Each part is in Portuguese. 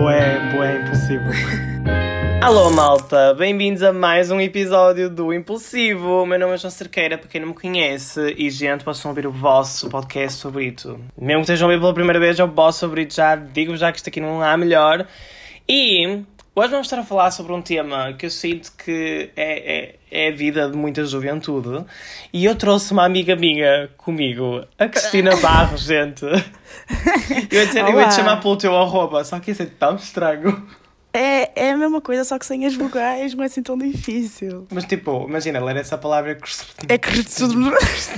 Boé, boé, impulsivo. Alô malta, bem-vindos a mais um episódio do Impulsivo. O meu nome é João Cerqueira, para quem não me conhece, e gente, possam ouvir o vosso podcast favorito. Mesmo que estejam a ouvir pela primeira vez, é o vosso favorito, já digo já que isto aqui não há melhor. E hoje vamos estar a falar sobre um tema que eu sinto que é, é, é a vida de muita juventude. E eu trouxe uma amiga minha comigo, a Cristina Barros, gente. Eu ia, dizer, eu ia te chamar pelo teu arroba, só que isso é tão estranho. É, é a mesma coisa, só que sem as vogais não é assim tão difícil. Mas tipo, imagina, ler essa palavra É que tudo. Mas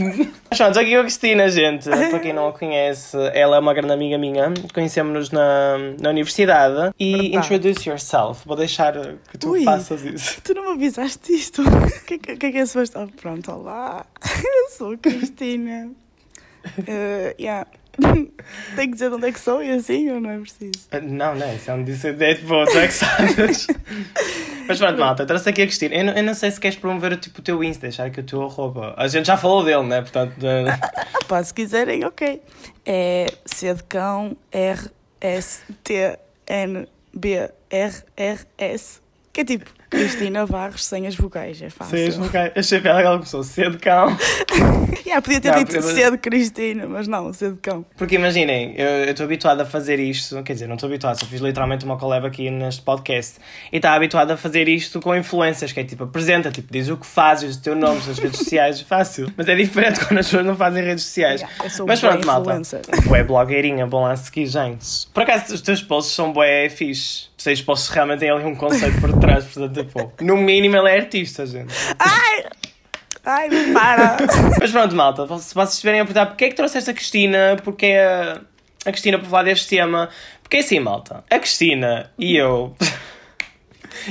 pronto, aqui é a Cristina, gente. Para quem não a conhece, ela é uma grande amiga minha. Conhecemos-nos na, na universidade. E Verdade. introduce yourself. Vou deixar que tu Ui. faças isso. Tu não me avisaste isto. O que, é que, que é que é suposto? Oh, pronto, olá. Eu sou a Cristina. Uh, yeah. Tenho que dizer de onde é que sou e assim, ou não é preciso? Ah, Não, não, isso é um dissidente, pô, tu é que sabes. Mas pronto, malta, trouxe aqui a Cristina. Eu não, eu não sei se queres promover tipo, o teu Insta, deixar aqui o teu arroba. A gente já falou dele, né? Portanto, Ah, pá, se quiserem, ok. É C de cão, R, S, T, N, B, R, R, S. Que é tipo Cristina Barros sem as vogais, é fácil. vocês não querem. Achei piada que ela começou cedo cão. Yeah, podia ter Não, dito eu- C de Cristina, mas não, C de cão. Porque imaginem, eu estou habituado a fazer isto, quer dizer, não estou habituado, só fiz literalmente uma collab aqui neste podcast e está habituado a fazer isto com influências, que é tipo, apresenta, tipo, diz o que fazes, o teu nome nas redes sociais, fácil. Mas é diferente quando as pessoas não fazem redes sociais. Yeah, eu sou Mas pronto, malta. Bué blogueirinha, bom lá a seguir, gente. Por acaso, os teus posts são bué fixe. Teus posts realmente têm ali um conceito por trás, portanto, tipo, no mínimo ele é artista, gente. Ai! Ai, para! Mas pronto, malta, se vocês estiverem a perguntar porque é que trouxeste a Cristina, porque é a, a Cristina para falar deste tema, porque é assim, malta, a Cristina e eu.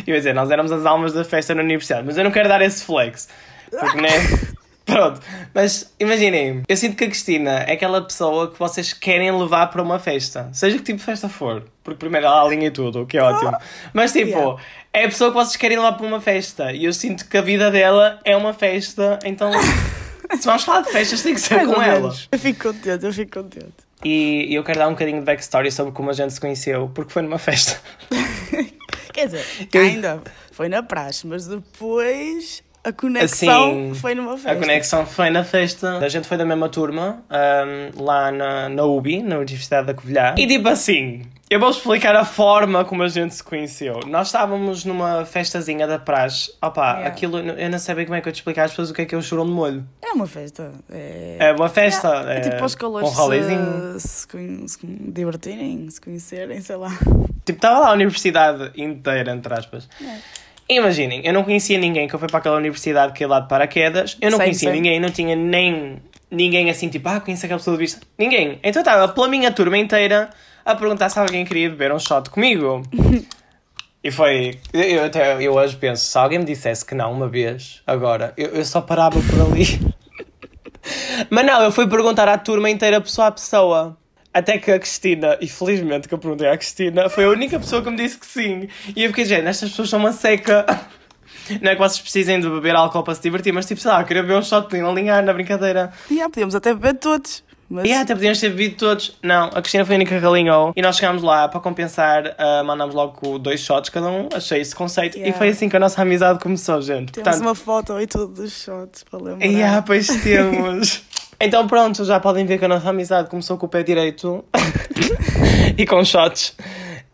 Eu ia dizer, nós éramos as almas da festa na universidade, mas eu não quero dar esse flex. Porque, né? Pronto, mas imaginem, eu sinto que a Cristina é aquela pessoa que vocês querem levar para uma festa, seja que tipo de festa for, porque primeiro ela alinha tudo, o que é ótimo. Mas tipo, Yeah. é a pessoa que vocês querem levar para uma festa e eu sinto que a vida dela é uma festa, então se vamos falar de festas tem que ser com ela. Eu fico contente, eu fico contente. E eu quero dar um bocadinho de backstory sobre como a gente se conheceu, porque foi numa festa. Quer dizer, ainda foi na praxe, mas depois a conexão Assim, foi numa festa. A conexão foi na festa. A gente foi da mesma turma, ahm, lá na, na UBI, na Universidade da Covilhã. E tipo assim, eu vou explicar a forma como a gente se conheceu. Nós estávamos numa festazinha da praxe. Opa, Yeah. aquilo, eu não sei bem como é que eu te explicar às pessoas o que é que é o churão de molho. É uma festa. É, É uma festa. é, tipo para os calores um se, se, conhe- se divertirem, se conhecerem, sei lá. Tipo, estava lá a universidade inteira, entre aspas. É. Imaginem, eu não conhecia ninguém que eu fui para aquela universidade que é lá de paraquedas. Eu não Sei, conhecia sei. ninguém, não tinha nem ninguém assim, tipo, ah, conheço aquela pessoa de vista. Ninguém. Então estava pela minha turma inteira a perguntar se alguém queria beber um shot comigo. E foi. Eu, eu até eu hoje penso, se alguém me dissesse que não uma vez, agora, eu, eu só parava por ali. Mas não, eu fui perguntar à turma inteira, pessoa a pessoa. Até que a Cristina, e felizmente que eu perguntei à Cristina, foi a única pessoa que me disse que sim. E eu fiquei, gente, estas pessoas são uma seca. Não é que vocês precisem de beber álcool para se divertir, mas tipo, sei lá, eu queria beber um shot, podiam alinhar na brincadeira. E yeah, podíamos até beber todos. Mas E até podíamos ter bebido todos. Não, a Cristina foi a única que alinhou. E nós chegámos lá para compensar, ah, mandámos logo dois shots cada um. Achei esse conceito. E Yeah. foi assim que a nossa amizade começou, gente. temos Portanto, uma foto e tudo dos shots para lembrar. e ah, pois temos. então pronto, já podem ver que a nossa amizade começou com o pé direito e com shots.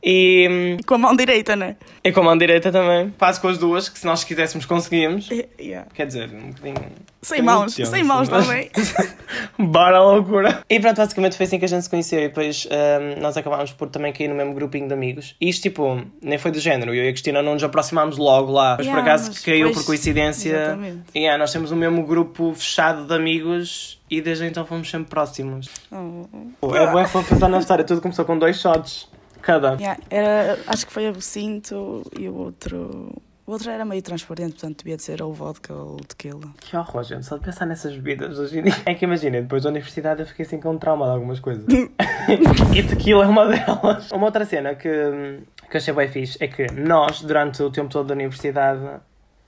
E, com a mão direita, né? e com a mão direita também. Faço com as duas, que se nós quiséssemos conseguíamos. Yeah. Quer dizer, um bocadinho. Sem um mãos, sem mãos mas- também. Bora loucura! E pronto, basicamente foi assim que a gente se conheceu e depois hum, nós acabámos por também cair no mesmo grupinho de amigos. E isto, tipo, nem foi do género. Eu e a Cristina não nos aproximámos logo lá. Mas por Yeah, acaso mas caiu depois- por coincidência. Exatamente. E yeah, nós temos o mesmo grupo fechado de amigos e desde então fomos sempre próximos. Oh. É bom para pensar na história. Tudo começou com dois shots cada. Yeah, era, acho que foi absinto e o outro. O outro era meio transparente, portanto devia de ser ou vodka ou tequila. Que horror, gente. Só de pensar nessas bebidas hoje em dia. É que imaginem, depois da universidade eu fiquei assim com trauma de algumas coisas. e tequila é uma delas. Uma outra cena que, que eu achei bem fixe é que nós, durante o tempo todo da universidade.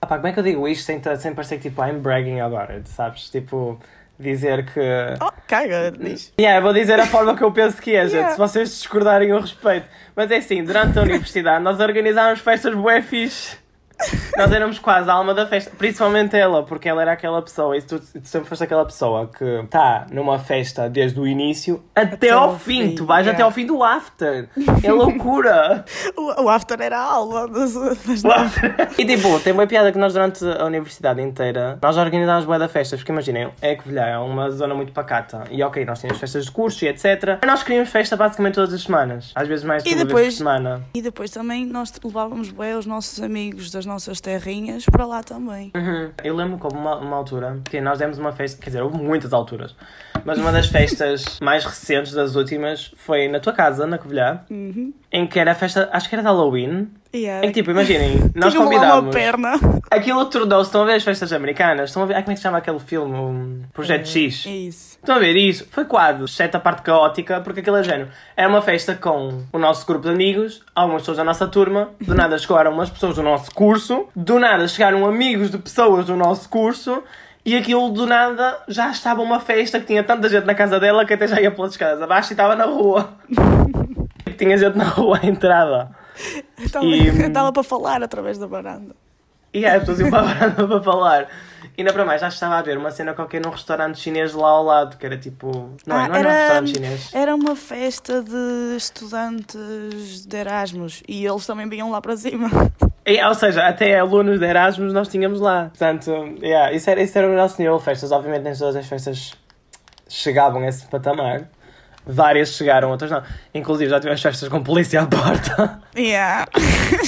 Ah pá, como é que eu digo isto sem, sem parecer que tipo I'm bragging about it, sabes? Tipo, dizer que. Oh, caga, diz. Yeah, vou dizer a forma que eu penso que é, gente. Yeah. Se vocês discordarem, eu respeito. Mas é assim, durante a universidade nós organizámos festas bué fixe. Nós éramos quase a alma da festa, principalmente ela, porque ela era aquela pessoa, e tu, tu sempre foste aquela pessoa que está numa festa desde o início até, Até ao fim. fim, Tu vais yeah. até ao fim do after. É loucura. O, o after era a aula das, das e tipo, tem uma piada que nós durante a universidade inteira, nós organizámos bué da festas, porque imaginem, é que Vilhã é uma zona muito pacata. E ok, nós tínhamos festas de curso e etc. Mas nós queríamos festa basicamente todas as semanas. Às vezes mais de uma depois- vez por semana. E depois também nós levávamos bem os nossos amigos das nossas terrinhas para lá também. Uhum. Eu lembro como uma, uma altura que nós demos uma festa, quer dizer, houve muitas alturas, mas uma das festas mais recentes das últimas foi na tua casa, na Covilhã, Uhum. em que era a festa, acho que era de Halloween. Yeah. Em que tipo, imaginem, nós lá uma convidámos. perna. Aquilo tornou-se, estão a ver as festas americanas? Estão a ver, ai, como é que se chama aquele filme? Projeto X. É isso. Estão a ver isso? Foi quadro, exceto a parte caótica, porque aquilo é género. Era uma festa com o nosso grupo de amigos, algumas pessoas da nossa turma, do nada chegaram umas pessoas do nosso curso, do nada chegaram amigos de pessoas do nosso curso, e aquilo do nada já estava uma festa que tinha tanta gente na casa dela que até já ia pelas escadas abaixo e estava na rua. tinha gente na rua à entrada. Estava, E- estava para falar através da varanda. E aí, as pessoas iam para a varanda para falar. E ainda para mais, já estava a ver uma cena qualquer num restaurante chinês lá ao lado, que era tipo. Não, é, Ah, não era um restaurante chinês. era uma festa de estudantes de Erasmus e eles também vinham lá para cima. E, ou seja, até alunos de Erasmus nós tínhamos lá. Portanto, yeah, isso, era, isso era o nosso nível de festas. Obviamente, nem todas as festas chegavam a esse patamar. Várias chegaram, outras não. Inclusive, já tivemos festas com polícia à porta. Yeah.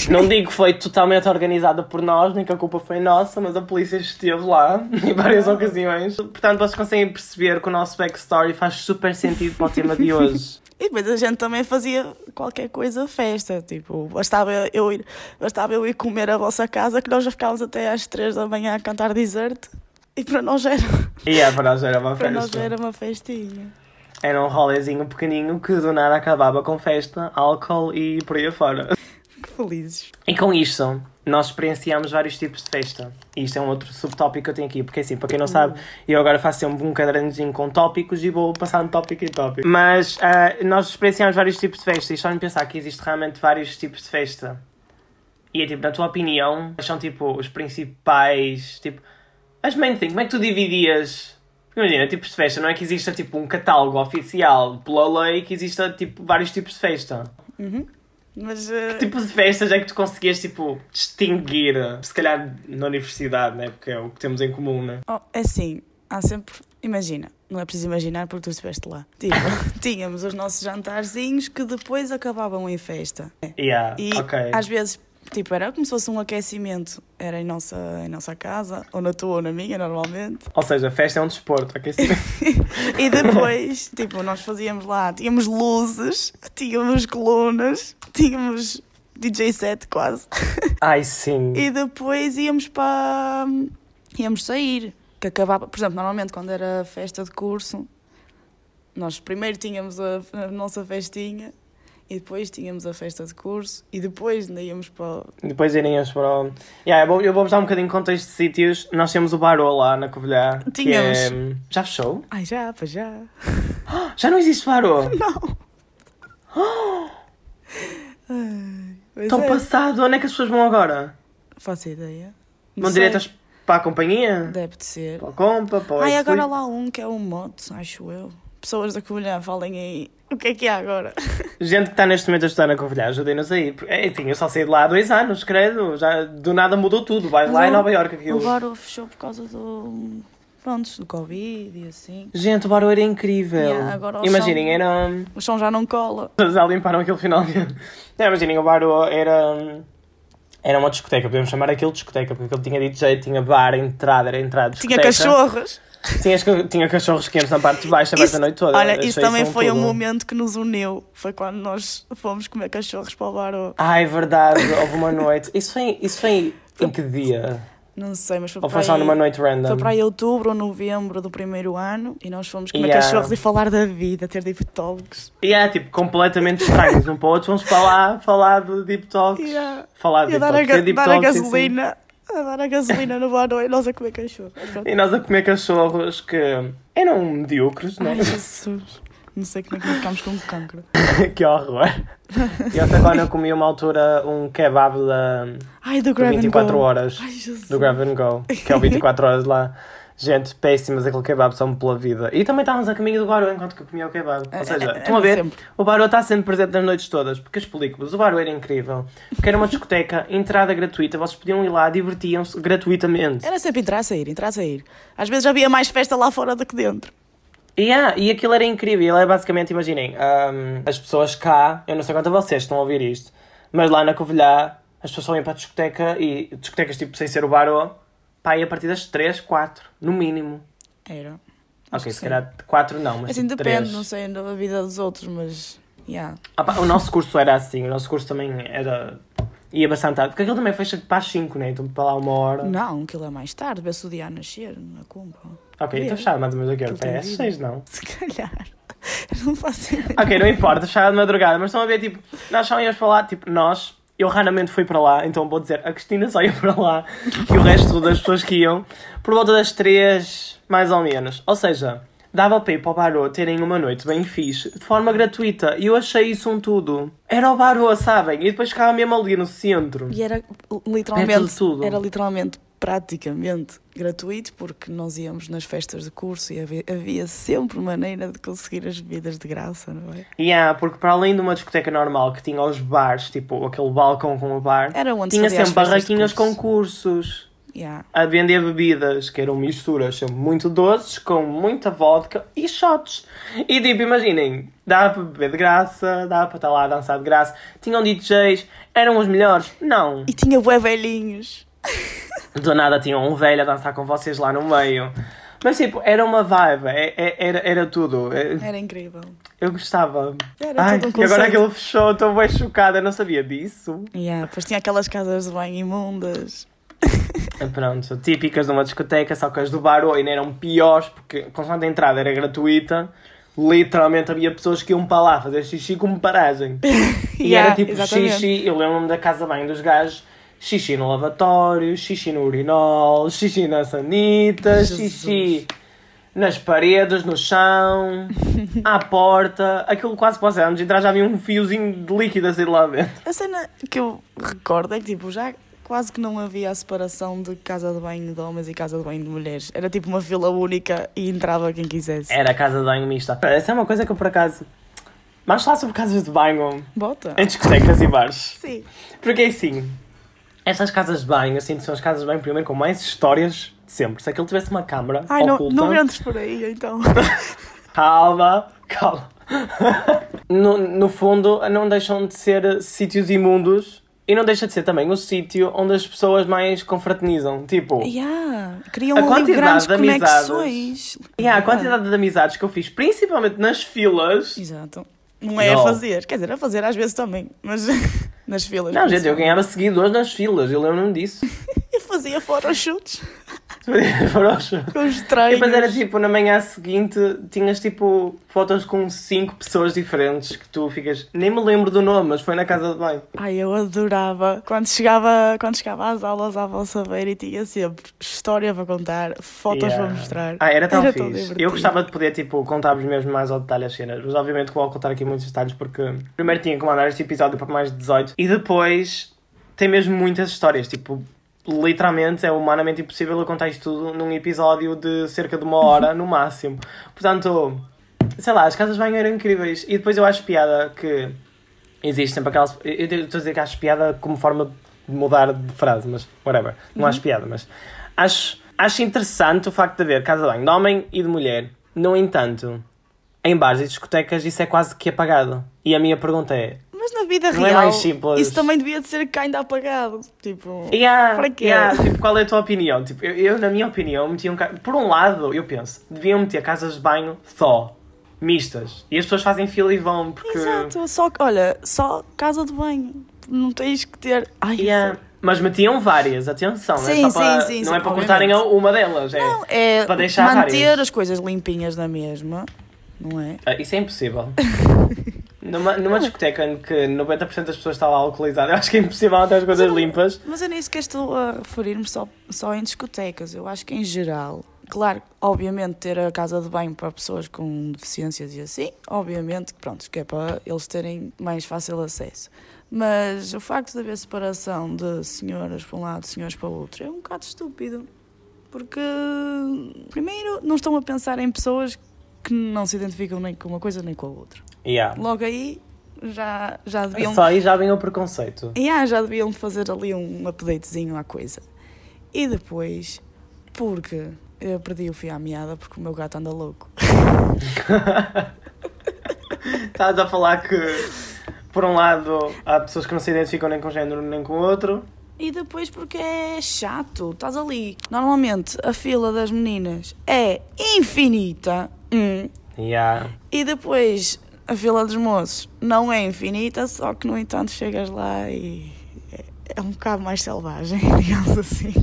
Não digo que foi totalmente organizada por nós, nem que a culpa foi nossa, mas a polícia esteve lá em várias ocasiões. Portanto, vocês conseguem perceber que o nosso backstory faz super sentido para o tema de hoje. E depois a gente também fazia qualquer coisa festa, tipo, bastava eu ir, bastava eu ir comer a vossa casa que nós já ficávamos até às 3 da manhã a cantar desert e para nós era, E é, para nós era uma para nós festa. era uma festinha. Era um rolezinho pequenino que do nada acabava com festa, álcool e por aí afora. Felizes. E com isto, nós experienciamos vários tipos de festa. E isto é um outro subtópico que eu tenho aqui, porque assim, para quem não sabe, eu agora faço sempre um cadernozinho com tópicos e vou passar de tópico em tópico. Mas ah, nós experienciamos vários tipos de festa e só me pensar que existe realmente vários tipos de festa. E é tipo, na tua opinião, quais são tipo os principais, tipo, as main things, como é que tu dividias? Porque Imagina, tipos de festa, não é que exista tipo um catálogo oficial pela lei que exista tipo vários tipos de festa. Mas eh, Que tipo de festas é que tu conseguias, tipo, distinguir? Se calhar na universidade, né? Porque é o que temos em comum, né? oh, é assim, há sempre, imagina, não é preciso imaginar porque tu estiveste lá. Tipo, tínhamos os nossos jantarzinhos que depois acabavam em festa. Yeah, E ok. às vezes, tipo, era como se fosse um aquecimento. Era em nossa, em nossa casa, ou na tua ou na minha, normalmente. Ou seja, festa é um desporto? Sim. E depois, tipo, nós fazíamos lá, tínhamos luzes, tínhamos colunas, tínhamos DJ set quase. Ai, sim. E depois íamos para. íamos sair. Que acabava, por exemplo, normalmente quando era festa de curso, nós primeiro tínhamos a, a nossa festinha e depois tínhamos a festa de curso e depois ainda íamos para. Depois iríamos para o... Yeah, eu vou- vou-vos dar um bocadinho de contexto de sítios. Nós temos o Barô lá na Covilhã. que Tínhamos. é- Já fechou? Ai, já, pois já. Já não existe Barô? Não! Ai, pois Tão é. passado. Onde é que as pessoas vão agora? Faço ideia. Não Vão sei. diretas para a companhia? Deve de ser. Para a compa, para o Ai, agora lá um que é o Mods, acho eu. Pessoas da Covilhã, falem aí. O que é que há agora? Gente que está neste momento a estudar na Covilhã, ajudem-nos aí. É, Enfim, eu só saí de lá há dois anos, credo. Já, do nada mudou tudo. Vais lá em Nova Iorque aquilo. O Baro fechou por causa do. Prontos, do Covid e assim. Gente, o Barô era incrível. Yeah, agora Imaginem, era. O chão já não cola. Já limparam aquilo finalmente. Não, imaginem, o Barô era. Era uma discoteca, podemos chamar aquilo de discoteca, porque ele tinha DJ, tinha bar, entrada, era entrada. Tinha discoteca. cachorros. Tinha, esca- tinha cachorros quentes na parte de baixo, aberta a noite toda. olha, Achei isso também um foi um tudo. momento que nos uniu. Foi quando nós fomos comer cachorros para o Baro. Ai, verdade, houve uma noite. Isso foi, isso foi em que dia? Não sei, mas foi Ou para foi só numa noite random? Foi para aí outubro ou novembro do primeiro ano e nós fomos comer Yeah. cachorros e falar da vida, ter deep talks. E é tipo completamente estranhos um para o outro. Vamos para lá falar de Deep Talks. Yeah. Falar de Deep dar Talks. dar a assim. A dar a gasolina no bar e nós a comer cachorro. E nós a comer cachorros que eram medíocres, não é? Jesus. Não sei como é que não ficámos com cancro. que horror. E até agora eu comi uma altura um kebab da, Ai, do Grab and 24 Go. horas. Ai, Jesus. Do Grab and Go. Que é o 24 horas lá. Gente, péssimas aquele kebab são pela vida. E também estávamos a caminho do Barô enquanto que eu comia o kebab. Ou seja, É, é, estão a ver? sempre. O Barô está sempre presente nas noites todas. Porque eu explico-vos. O Barô era incrível. Porque era uma discoteca, entrada gratuita. Vocês podiam ir lá, divertiam-se gratuitamente. Era sempre entrar a sair, entrar a sair. Às vezes havia mais festa lá fora do que dentro. E, yeah, e aquilo era incrível. É basicamente, imaginem, hum, as pessoas cá, eu não sei quanto a vocês estão a ouvir isto, mas lá na Covilhã, as pessoas só iam para a discoteca e discotecas tipo sem ser o barô, pá, e a partir das 3, 4, no mínimo. Era. ok, Acho que se calhar 4 não, mas Assim tipo depende, 3. não sei da vida dos outros, mas. Yeah. Ah, pá, o nosso curso era assim, o nosso curso também era. ia bastante tarde, porque aquilo também fecha para as 5, né? Então para lá uma hora. Não, aquilo é mais tarde, vê-se o dia a nascer na cumba. Ok, então Ver. fechava mais ou menos aqui, é às vida. 6 não. Se calhar. Eu não faço ideia. Ok, não importa, fechava de madrugada, mas estão a ver, tipo, nós só íamos para lá, tipo, nós, eu raramente fui para lá, então vou dizer, a Cristina só ia para lá e o resto das pessoas que iam, por volta das três, mais ou menos. Ou seja, dava para ir para o Barô terem uma noite bem fixe, de forma gratuita, e eu achei isso um tudo. Era o Barô, sabem? E depois ficava mesmo ali no centro. E era literalmente. Era literalmente, praticamente gratuito, porque nós íamos nas festas de curso e havia, havia sempre maneira de conseguir as bebidas de graça, não é? Yeah, porque para além de uma discoteca normal que tinha os bares, tipo aquele balcão com o bar, Era onde tinha sempre barraquinhas com curso. cursos. Yeah. a vender bebidas que eram misturas sempre muito doces, com muita vodka e shots. E tipo, imaginem, dava para beber de graça, dava para estar lá a dançar de graça. Tinham DJs, eram os melhores? Não. E tinha bué velhinhos. Do nada tinham um velho a dançar com vocês lá no meio. Mas tipo, era uma vibe, é- é- era, era tudo. É- Era incrível. Eu gostava. Era Ai, todo um e agora aquilo fechou, estou bem chocada, eu não sabia disso. Yeah, depois tinha aquelas casas de banho imundas. Pronto, típicas de uma discoteca, só que as do bar ainda eram piores, porque constante a entrada era gratuita, literalmente havia pessoas que iam para lá fazer xixi como paragem. E Yeah, era tipo exatamente. xixi, eu lembro-me da casa bem dos gajos, xixi no lavatório, xixi no urinol, xixi na sanita, Jesus. xixi nas paredes, no chão, à porta, aquilo quase passamos, e atrás já havia um fiozinho de líquido a sair lá dentro. A cena que eu recordo é que tipo, já quase que não havia a separação de casa de banho de homens e casa de banho de mulheres. Era tipo uma fila única e entrava quem quisesse. Era casa de banho mista. Essa é uma coisa que eu por acaso. Vamos falar sobre casas de banho Bota. em discotecas e bares. Sim. Porque assim, essas casas de banho, assim, são as casas de banho primeiro com mais histórias de sempre. Se aquilo tivesse uma câmara Ai, não, oculta. não entres por aí então. Calma, calma. no, no fundo, não deixam de ser sítios imundos e não deixa de ser também o sítio onde as pessoas mais confraternizam. Tipo, yeah, criam A quantidade grandes de amizades. conexões. há a quantidade de amizades que eu fiz, principalmente nas filas. Exato. Não é Não. a fazer. Quer dizer, a fazer às vezes também, mas nas filas. Não, gente, eu ganhava seguidores nas filas, eu lembro-me disso. Eu fazia chutes Forocha. com E depois era tipo, na manhã seguinte, tinhas tipo fotos com cinco pessoas diferentes que tu ficas. Nem me lembro do nome, mas foi na casa de banho. Ai, eu adorava. Quando chegava, quando chegava às aulas à vossa beira e tinha sempre história para contar, fotos Yeah. para mostrar. Ah, era tão Era fixe. eu gostava de poder, tipo, contar-vos mesmo mais ao detalhe as cenas, mas obviamente vou contar aqui muitos detalhes porque primeiro tinha que mandar este episódio para mais de 18 e depois tem mesmo muitas histórias, tipo. Literalmente é humanamente impossível eu contar isto tudo num episódio de cerca de uma hora no máximo. Portanto, sei lá, as casas de banho eram incríveis. E depois eu acho piada que existe sempre aquelas. Eu estou a dizer que acho piada como forma de mudar de frase, mas whatever. Não acho piada, mas acho, acho interessante o facto de haver casa de banho de homem e de mulher. No entanto, em bares e discotecas isso é quase que apagado. E a minha pergunta é: Mas na vida Não é real, mais simples. isso também devia de ser ainda apagado. Tipo, Yeah, Para quê? yeah, tipo, qual é a tua opinião? Tipo, eu, eu, na minha opinião, metiam. ca- Por um lado, eu penso, deviam meter casas de banho só, mistas. E as pessoas fazem fila e vão, porque. exato. Só, olha, só casa de banho. Não tens que ter. Ai, Yeah. Mas metiam várias, atenção, não é Sim, só para, sim, sim, não sim, é para cortarem uma delas, é. Não, é Para deixar manter várias. as coisas limpinhas na mesma, não é? Ah, Isso é impossível. Numa, numa discoteca em que 90% das pessoas está lá alcoolizada, eu acho que é impossível ter as coisas limpas. Mas eu nem sequer estou a referir-me só, só em discotecas. Eu acho que em geral, claro, obviamente ter a casa de banho para pessoas com deficiências e assim, obviamente, pronto, que é para eles terem mais fácil acesso. Mas o facto de haver separação de senhoras para um lado, senhores para o outro, é um bocado estúpido. Porque, primeiro, não estão a pensar em pessoas que não se identificam nem com uma coisa nem com a outra. Yeah. Logo aí, já, já deviam Só aí já vem o preconceito. e ah, já deviam fazer ali um updatezinho à coisa. E depois, porque eu perdi o fio à meada porque o meu gato anda louco. Estás a falar que, por um lado, há pessoas que não se identificam nem com um género nem com o outro. E depois porque é chato, estás ali. Normalmente a fila das meninas é infinita. hum, Yeah. E depois a fila dos moços não é infinita, só que no entanto chegas lá e é- é um bocado mais selvagem, digamos assim.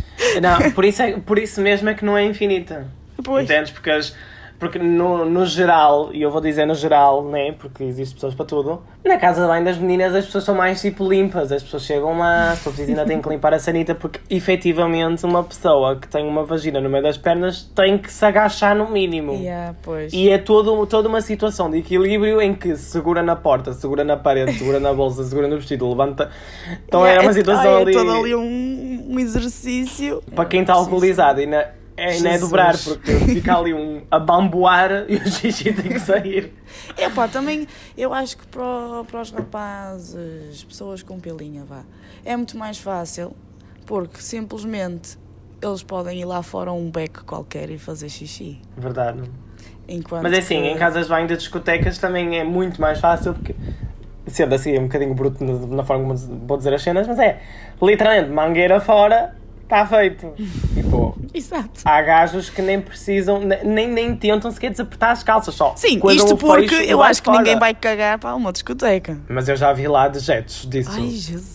Não, por isso, é, por isso mesmo é que não é infinita. Pois. Entendes? Porque, as- porque no, no geral, e eu vou dizer no geral, né? Porque existem pessoas para tudo, na casa de banho das meninas as pessoas são mais tipo limpas, as pessoas chegam lá, se for preciso ainda têm que limpar a sanita, porque efetivamente uma pessoa que tem uma vagina no meio das pernas tem que se agachar no mínimo. Yeah, pois. E é todo, toda uma situação de equilíbrio em que segura na porta, segura na parede, segura na bolsa, segura no vestido, levanta. Então Yeah, é uma situação ai, ali. É todo ali um, um exercício. Para quem está alcoolizado, é, ainda é Jesus. dobrar, porque fica ali um a bamboar e o xixi tem que sair. É pá, também eu acho que para, para os rapazes, pessoas com pilinha, vá, é muito mais fácil porque simplesmente eles podem ir lá fora a um beco qualquer e fazer xixi. Verdade. Enquanto Mas é assim, que- em casas de banho de discotecas também é muito mais fácil, porque sendo assim é um bocadinho bruto na, na forma como vou dizer as cenas, mas é literalmente mangueira fora, está feito. Tipo, Exato. há gajos que nem precisam, ne- nem, nem tentam sequer desapertar as calças, só. Sim, isto porque fecho e eu acho que fora. ninguém vai cagar para uma discoteca. Mas eu já vi lá dejetos disso. Ai, Jesus.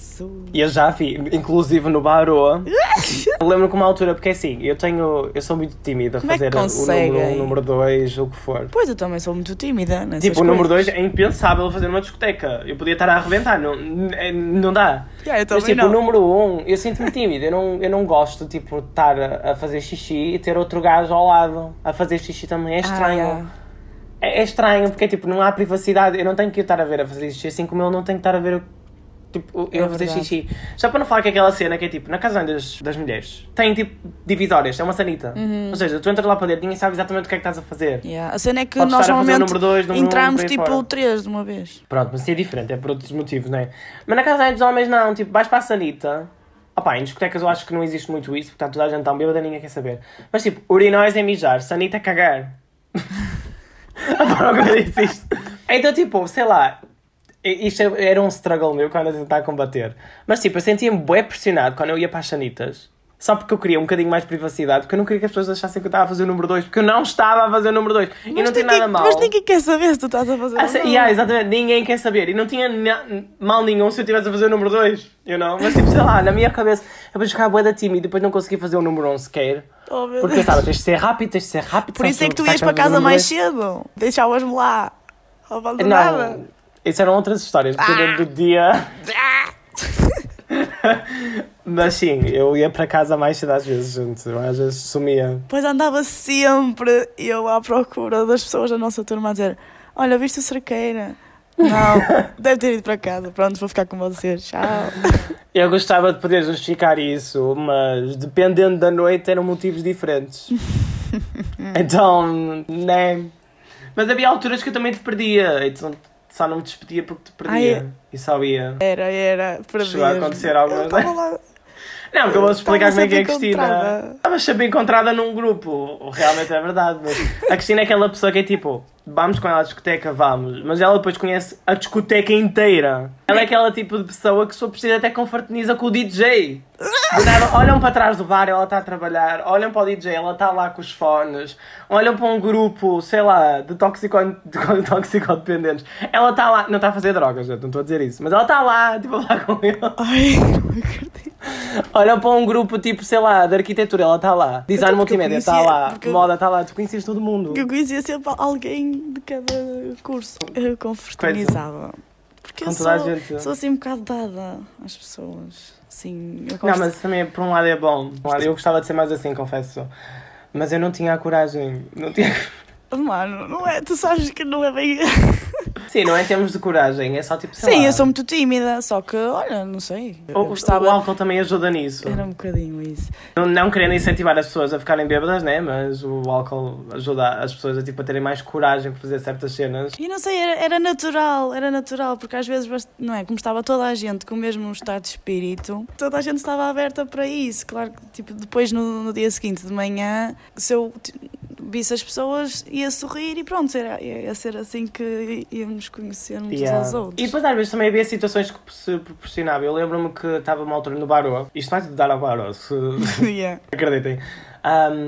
E eu já vi, inclusive no Baroa. eu lembro que uma altura, porque assim, eu tenho. Eu sou muito tímida a é fazer o número conseguem? um, o número 2, o que for. Pois eu também sou muito tímida nessas Tipo, o número coisas. 2 é impensável fazer numa discoteca. Eu podia estar a arrebentar, não, n- não dá. Yeah, Mas tipo, não. o número 1, um, eu sinto-me tímido. Eu não, eu não gosto, tipo, de estar a, fazer xixi e ter outro gajo ao lado a fazer xixi também. É estranho. Ah, yeah. é, é estranho, porque tipo, não há privacidade. Eu não tenho que estar a ver a fazer xixi, assim como ele não tem que estar a ver tipo, eu É a fazer xixi. Só para não falar que aquela cena que é tipo, na casa das, das mulheres, tem tipo divisórias, é uma sanita. Uhum. Ou seja, tu entras lá para dentro, ninguém sabe exatamente o que é que estás a fazer. Yeah. A cena é que Podes nós a normalmente número dois, número um, entramos aí tipo três de uma vez. Pronto, mas isso é diferente, é por outros motivos, não é? Mas na casa dos homens não, tipo, vais para a sanita. Opá, em discotecas eu acho que não existe muito isso, porque está toda a gente tão bêbada ninguém quer saber. Mas tipo, urinóis é mijar, sanita é cagar. Adoro quando isto. Então tipo, sei lá, isto era um struggle meu quando eu tentar combater. Mas tipo, eu sentia-me bué pressionado quando eu ia para as sanitas. Só porque eu queria um bocadinho mais de privacidade, porque eu não queria que as pessoas achassem que eu estava a fazer o número 2, porque eu não estava a fazer o número 2. E não tem nada mal. Mas ninguém quer saber se tu estás a fazer se- não. yeah, exatamente, ninguém quer saber. E não tinha mal nenhum se eu estivesse a fazer o número 2, you know? Mas tipo, sei lá, na minha cabeça, eu depois ficava bué da tímida e depois não conseguia fazer o número 1 um sequer. Oh, Porque Deus. pensava, tens de ser rápido, tens de ser rápido. Por isso é que tu ias para o casa número mais cedo. Deixavas-me lá. Não, isso eram outras histórias, dependendo Ah. do dia. Mas sim, eu ia para casa mais cedo às vezes, gente. Eu às vezes sumia. Pois andava sempre eu à procura das pessoas da nossa turma a dizer: Olha, viste o cerqueira? Não, deve ter ido para casa. Pronto, vou ficar com vocês. Tchau. Eu gostava de poder justificar isso, mas dependendo da noite eram motivos diferentes. então, né? Mas havia alturas que eu também te perdia, então só não me despedia porque te perdia. Ai, E só ia. Era, era. Para Chegou a acontecer estava lá. Não, que eu vou explicar como é que é a Cristina. Estava sempre encontrada num grupo, realmente é verdade. Mas a Cristina é aquela pessoa que é tipo, vamos com ela à discoteca, vamos. Mas ela depois conhece a discoteca inteira. Ela é aquela tipo de pessoa que se for preciso até confraterniza com o DJ. Nada, olham para trás do bar, ela está a trabalhar. Olham para o DJ, ela está lá com os fones. Olham para um grupo, sei lá, de, toxico, de toxicodependentes. Ela está lá, não está a fazer drogas, não estou a dizer isso. Mas ela está lá, tipo, a falar com ele. Ai, não acredito. Olha para um grupo tipo, sei lá, de arquitetura, ela está lá. Design Então, multimédia está lá. Moda está lá. Tu conheces todo mundo. Eu conhecia sempre alguém de cada curso. Eu confraternizava. Porque Com eu toda a sou, gente. sou assim um bocado dada às pessoas. Assim, eu Não, gosto. mas também por um lado é bom. Por um lado, eu gostava de ser mais assim, confesso. Mas eu não tinha a coragem. Não tinha... Mano, não é, tu sabes que não é bem. Sim, não é em termos de coragem, é só tipo. Sim, lá. eu sou muito tímida, só que, olha, não sei. O, o gostava. álcool também ajuda nisso. Era um bocadinho isso. Não, não querendo incentivar as pessoas a ficarem bêbadas, né? Mas o álcool ajuda as pessoas a, tipo, a terem mais coragem para fazer certas cenas. E não sei, era, era natural, era natural, porque às vezes, não é? Como estava toda a gente com o mesmo estado de espírito, toda a gente estava aberta para isso. Claro que, tipo, depois no, no dia seguinte de manhã, se eu visse as pessoas, ia sorrir e pronto, era, ia ser assim que íamos conhecer uns Yeah. aos E outros. depois às vezes também havia situações que se proporcionavam. Eu lembro-me que estava uma altura no Barô, isto vai tudo dar ao Barô, se Yeah. acreditem.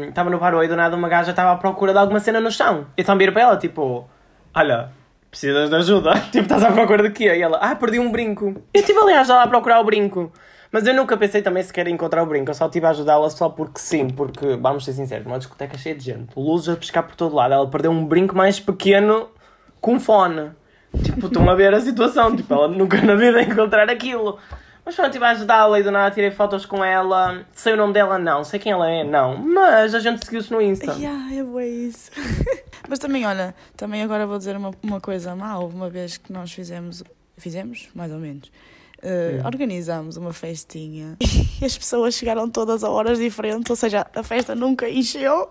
Estava no Barô e do nada uma gaja estava à procura de alguma cena no chão. E então vira para ela tipo: Olha, precisas de ajuda? Tipo, estás à procura de quê? E ela: Ah, perdi um brinco. Eu estive aliás lá a procurar o brinco. Mas eu nunca pensei também sequer em encontrar o brinco, eu só estive a ajudá-la só porque sim, porque, vamos ser sinceros, uma discoteca cheia de gente, luzes a pescar por todo lado, ela perdeu um brinco mais pequeno com fone. Tipo, estão a ver a situação, tipo, ela nunca na vida encontrar aquilo. Mas pronto, estive a ajudá-la e do nada tirei fotos com ela. Sei o nome dela? Não. Sei quem ela é? Não. Mas a gente seguiu-se no Insta. Yeah, é isso. Mas também, olha, também agora vou dizer uma, uma coisa má. Houve uma vez que nós fizemos, fizemos, mais ou menos, Hum. organizámos uma festinha e as pessoas chegaram todas a horas diferentes, ou seja, a festa nunca encheu.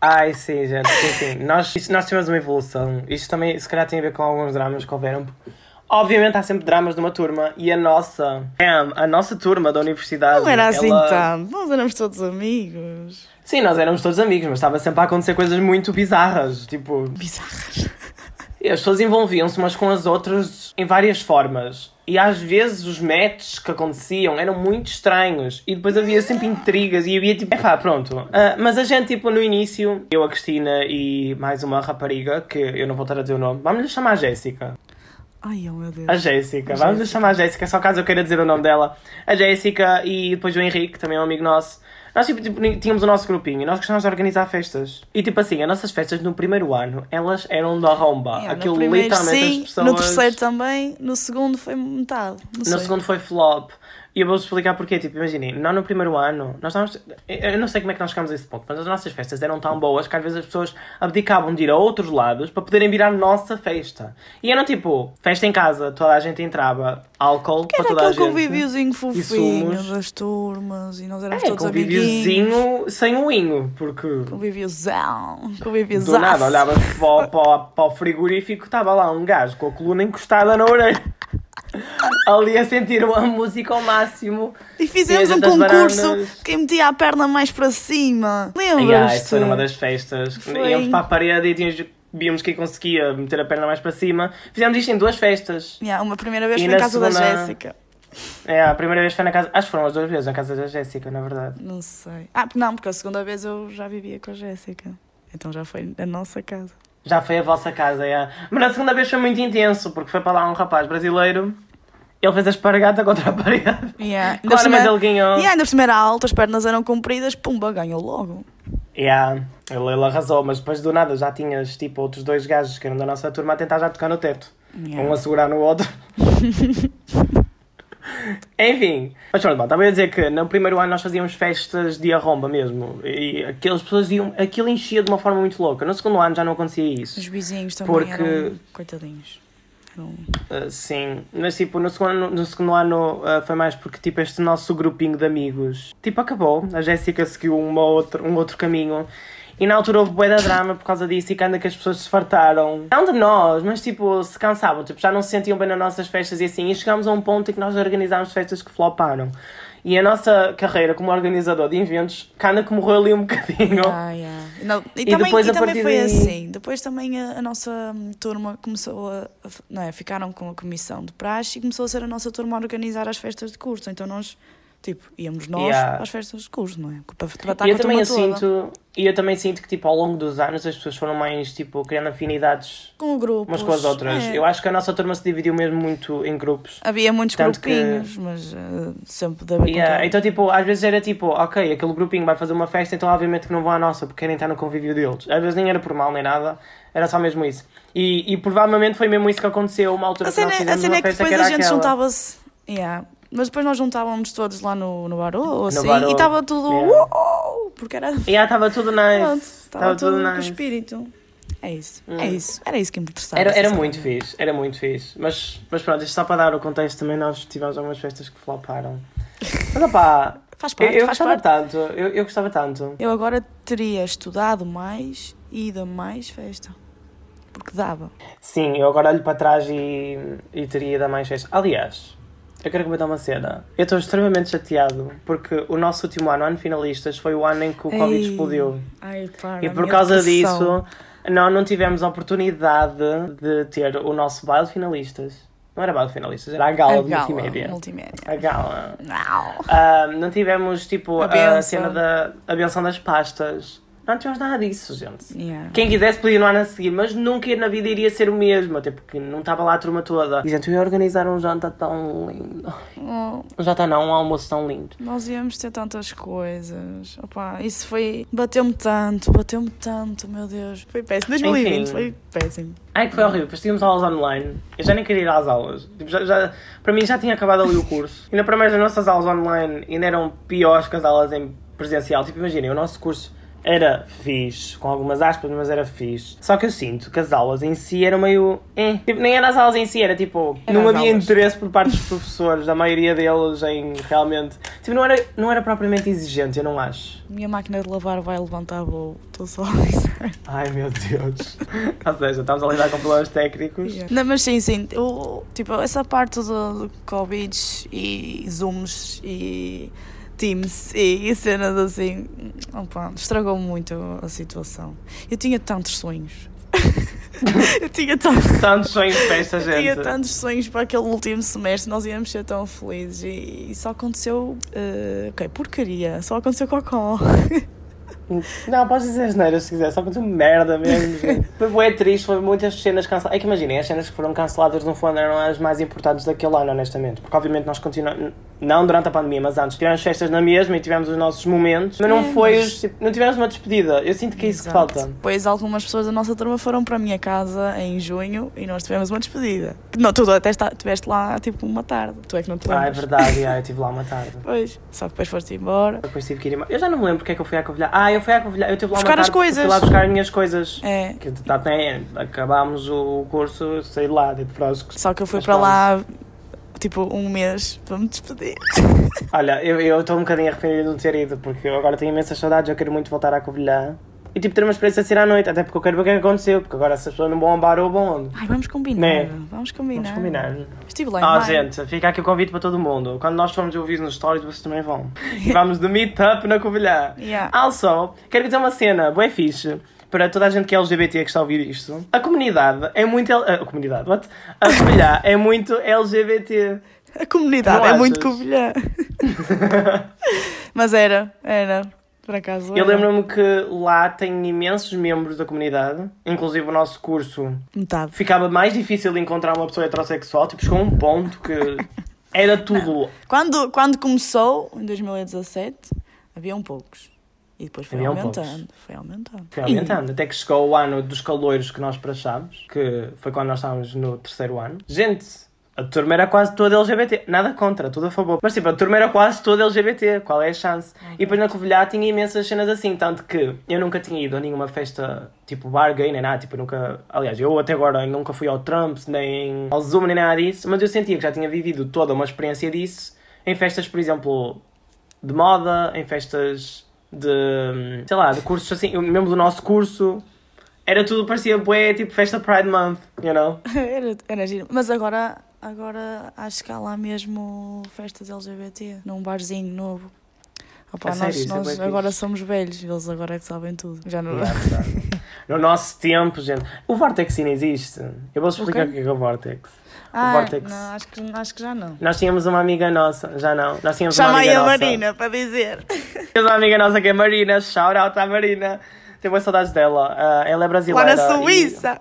Ai, sim, gente. Sim, sim. Nós, isto- nós tivemos uma evolução. Isto também, se calhar, tem a ver com alguns dramas que houveram. Obviamente há sempre dramas numa turma e a nossa, a nossa turma da universidade. Não era assim ela- tanto, nós éramos todos amigos. Sim, nós éramos todos amigos, mas estava sempre a acontecer coisas muito bizarras. Tipo, Bizarras. E as pessoas envolviam-se umas com as outras em várias formas. E às vezes os matches que aconteciam eram muito estranhos. E depois havia sempre intrigas e havia tipo. Epá, pronto. Ah, mas a gente, tipo, no início, eu, a Cristina e mais uma rapariga, que eu não vou estar a dizer o nome, vamos lhe chamar a Jéssica. Ai, oh meu Deus. A Jéssica, vamos lhe chamar a Jéssica, só caso eu queira dizer o nome dela. A Jéssica e depois o Henrique, que também é um amigo nosso. Nós tipo, tipo, tínhamos o nosso grupinho e nós gostávamos de organizar festas. E tipo assim, as nossas festas no primeiro ano, elas eram da romba. Yeah, Aquilo no primeiro literalmente sim, as pessoas. no terceiro também, no segundo foi metade. No sei. segundo foi flop. E eu vou-vos explicar porquê. Tipo, imaginem, nós no primeiro ano, nós estávamos. Eu não sei como é que nós chegamos a esse ponto, mas as nossas festas eram tão boas que às vezes as pessoas abdicavam de ir a outros lados para poderem vir à nossa festa. E eram tipo, festa em casa, toda a gente entrava, álcool Que para era toda a aquele gente. convíviozinho fofinho sumos. das turmas e nós éramos É, todos amiguinhos. convíviozinho sem o inho, porque Convíviozão. do Convíviozão. nada olhavas para, para, para o frigorífico estava lá um gajo com a coluna encostada na orelha. Ali a sentir a música ao máximo. E fizemos E um concurso bananas. quem metia a perna mais para cima. Yeah, Lembras-te? isso foi numa das festas. Foi. Íamos para a parede e tínhamos, víamos quem conseguia meter a perna mais para cima. Fizemos isto em duas festas. Yeah, uma primeira vez E foi na casa da segunda- Jéssica. É, a primeira vez foi na casa. Acho que foram as duas vezes na casa da Jéssica, na verdade. Não sei. Ah, não, porque a segunda vez eu já vivia com a Jéssica. Então já foi a nossa casa. Já foi a vossa casa, é. Mas na segunda vez foi muito intenso, porque foi para lá um rapaz brasileiro. Ele fez a espargata contra a parede. Yeah. Ainda, Claramente ele ganhou. yeah, ainda por cima era alto, as pernas eram compridas, pumba, ganhou logo. Yeah, ele, ele arrasou, mas depois do nada já tinhas tipo outros dois gajos que eram da nossa turma a tentar já tocar no teto. Yeah. Um a segurar no outro. Enfim, mas pronto, bom, estava a dizer que no primeiro ano nós fazíamos festas de arromba mesmo. E aquelas pessoas iam. Aquilo enchia de uma forma muito louca. No segundo ano já não acontecia isso. Os vizinhos também Porque- eram coitadinhos. Uh, sim, mas tipo, no segundo, ano- no segundo ano uh, foi mais porque tipo este nosso grupinho de amigos tipo acabou. A Jéssica seguiu uma outra, um outro caminho e na altura houve bué da drama por causa disso e que anda que as pessoas se fartaram. Não de nós, mas tipo, se cansavam, tipo, já não se sentiam bem nas nossas festas e assim. E chegámos a um ponto em que nós organizámos festas que floparam. E a nossa carreira como organizador de eventos, cana que morreu ali um bocadinho. Ah, yeah. Não, e, E também, depois, e também foi daí- assim. Depois também a, a nossa turma começou a, a não é, ficaram com a comissão de praxe e começou a ser a nossa turma a organizar as festas de curso. Então nós Tipo, íamos nós Yeah. às festas de curso, não é? Para, E eu também eu sinto, e eu também sinto que tipo ao longo dos anos as pessoas foram mais tipo criando afinidades Com grupos. umas com as outras. é. Eu acho que a nossa turma se dividiu mesmo muito em grupos. Havia muitos Tanto que- grupinhos, mas eh, sempre haver Yeah, então, tipo, às vezes era tipo, ok, aquele grupinho vai fazer uma festa, então obviamente que não vão à nossa, porque querem estar no convívio deles. Às vezes nem era por mal nem nada, era só mesmo isso. E, e provavelmente foi mesmo isso que aconteceu, uma altura A que nós cena, a cena uma é que depois que a gente juntava-se. Yeah. Mas depois nós juntávamos todos lá no, no barô, ou assim, barô, e estava tudo. yeah. uou, porque era. E ah, estava tudo nice. estava Estava tudo tudo com nice. espírito. É isso, Hum. é isso. Era isso que me interessava. Era, era muito fixe, era muito fixe. Mas, mas pronto, isto só para dar o contexto também, nós tivemos algumas festas que floparam. Mas opá, Faz eu, parte, eu faz gostava parte. tanto, eu, eu gostava tanto. Eu agora teria estudado mais e ido a mais festa. Porque dava. Sim, eu agora olho para trás e, e teria ido a mais festa. Aliás, eu quero comentar uma cena. Eu estou extremamente chateado porque o nosso último ano, ano finalistas, foi o ano em que o Covid Ei, explodiu. Ai, para, E por causa disso, nós não tivemos a oportunidade de ter o nosso baile finalistas. Não era baile finalistas, era a gala A de gala, multimédia. multimédia. A gala. Não. Ah, não tivemos, tipo, A a, cena da a benção das pastas. Não tivemos nada disso, gente. Yeah. Quem quisesse podia no ano a seguir, mas nunca na vida iria ser o mesmo, até porque não estava lá a turma toda. E, gente, eu ia organizar um jantar tão lindo. Oh, Um jantar não, um almoço tão lindo. nós íamos ter tantas coisas. Opa, isso foi. Bateu-me tanto, bateu-me tanto, meu Deus. Foi péssimo. 2020 Enfim. foi péssimo. Ai, que foi horrível. Depois tínhamos aulas online. Eu já nem queria ir às aulas. Tipo, já, já- para mim já tinha acabado ali o curso. Ainda para mais as nossas aulas online ainda eram piores que as aulas em presencial. Tipo, imaginem, o nosso curso era fixe, com algumas aspas, mas era fixe. Só que eu sinto que as aulas em si eram meio. Eh. Tipo, nem eram as aulas em si, era tipo. Era não havia aulas. interesse por parte dos professores, da maioria deles, em realmente. Tipo, não era, não era propriamente exigente, eu não acho. Minha máquina de lavar vai levantar voo. Estou só a avisar. Ai meu Deus. Ou seja, estamos a lidar com problemas técnicos. Não, mas sim, sim. Tipo, essa parte do Covid e Zooms e Teams e, e cenas assim, opa, estragou muito a situação. Eu tinha tantos sonhos. eu tinha tantos. Tantos sonhos para esta Eu tinha gente. tantos sonhos para aquele último semestre, nós íamos ser tão felizes e, e só aconteceu. eh, ok, porcaria, só aconteceu cocó. Não, podes dizer as neiras se quiser, só aconteceu merda mesmo. gente. Foi bué triste, foi muitas cenas canceladas. É que imaginem, as cenas que foram canceladas no fundo eram as mais importantes daquele ano, honestamente. Porque obviamente nós continuamos, não durante a pandemia, mas antes, tivemos festas na mesma e tivemos os nossos momentos, mas não É, foi mas- os, tipo, não tivemos uma despedida. Eu sinto que é isso que falta. Depois algumas pessoas da nossa turma foram para a minha casa em junho e nós tivemos uma despedida. Não, tu até estiveste lá tipo uma tarde. Tu é que não te Ah, é lembras. verdade, eu estive lá uma tarde. Pois, só que depois foste embora. Depois tive que ir embora. Eu já não me lembro porque é que eu fui à Covilhã. Ah, eu fui à Covilhã, eu estive lá Buscar uma as tarde, coisas. Fui lá buscar as minhas coisas. É. Que até acabámos o curso, saí lá, de froscos. Só que eu fui para lá tipo um mês para me despedir. Olha, eu eu estou um bocadinho arrependido de não ter ido, porque eu agora tenho imensas saudades, eu quero muito voltar à Covilhã. E tipo, ter uma experiência de ser à noite, até porque eu quero ver o que é que aconteceu, porque agora se as pessoas não vão ao bar ou vão onde? Ai, vamos combinar. Né? Vamos combinar. Vamos combinar. Estive lá em Ah, gente, fica aqui o convite para todo mundo. Quando nós formos ouvir nos stories, vocês também vão. Vamos de meetup na Covilhã. Yeah. Also, quero dizer uma cena, bem fixe, para toda a gente que é LGBT que está a ouvir isto. A comunidade é muito... L- A comunidade, what? A Covilhã é muito LGBT. A comunidade Não é muito achas? covilhã. Mas era, era. Por acaso. Eu lembro-me que lá tem imensos membros da comunidade, inclusive o nosso curso. Metade. Ficava mais difícil encontrar uma pessoa heterossexual, tipo, chegou um ponto que era tudo. Quando, quando começou, em 2017, haviam poucos. E depois foi Haviam aumentando. poucos. Foi aumentando. Foi aumentando, até que chegou o ano dos caloiros que nós prachámos, que foi quando nós estávamos no terceiro ano. Gente, a turma era quase toda LGBT. Nada contra, tudo a favor. Mas tipo, a turma era quase toda LGBT. Qual é a chance? E depois na Covilhã tinha imensas cenas assim, tanto que eu nunca tinha ido a nenhuma festa tipo bar gay, nem nada. Tipo, nunca. Aliás, eu até agora nunca fui ao Trumps, nem ao Zoom, nem nada disso. Mas eu sentia que já tinha vivido toda uma experiência disso em festas, por exemplo, de moda, em festas de, sei lá, de cursos assim, mesmo do nosso curso, era tudo, parecia bué, tipo festa Pride Month, you know? era, era giro. Mas agora, agora acho que há lá mesmo festas LGBT, num barzinho novo. Opa, A sério? nós Isso é nós bué agora fixe. somos velhos, eles agora é que sabem tudo. Já não. No nosso tempo, gente. O Vortex ainda existe. Eu vou explicar Ok. o que é que é o Vortex. Ah, Vortex. não, acho que, acho que já não. Nós tínhamos uma amiga nossa, já não. Nós tínhamos uma Chama aí amiga a nossa. Marina para dizer. Temos uma amiga nossa que é Marina, shout out à Marina. Tenho boas saudades dela. Ah, ela é Lá brasileira. na Suíça.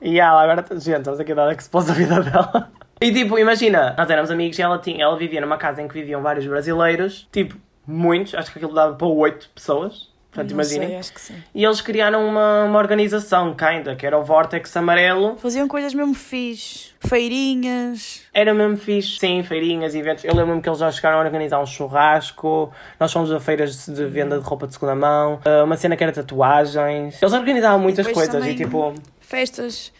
E, e ela agora, gente, estamos aqui a dar expose a vida dela. E tipo, imagina, nós éramos amigos e ela, tinha, ela vivia numa casa em que viviam vários brasileiros, tipo, muitos, acho que aquilo dava para oito pessoas. Portanto, imaginem. acho que sim. E eles criaram uma, uma organização, kinda, que era o Vortex Amarelo. Faziam coisas mesmo fixe. Feirinhas. Era mesmo fixe, sim, feirinhas, eventos. Eu lembro-me que eles já chegaram a organizar um churrasco. Nós fomos a feiras de venda de roupa de segunda mão. ah, Uma cena que era tatuagens. Eles organizavam muitas coisas e tipo. Festas.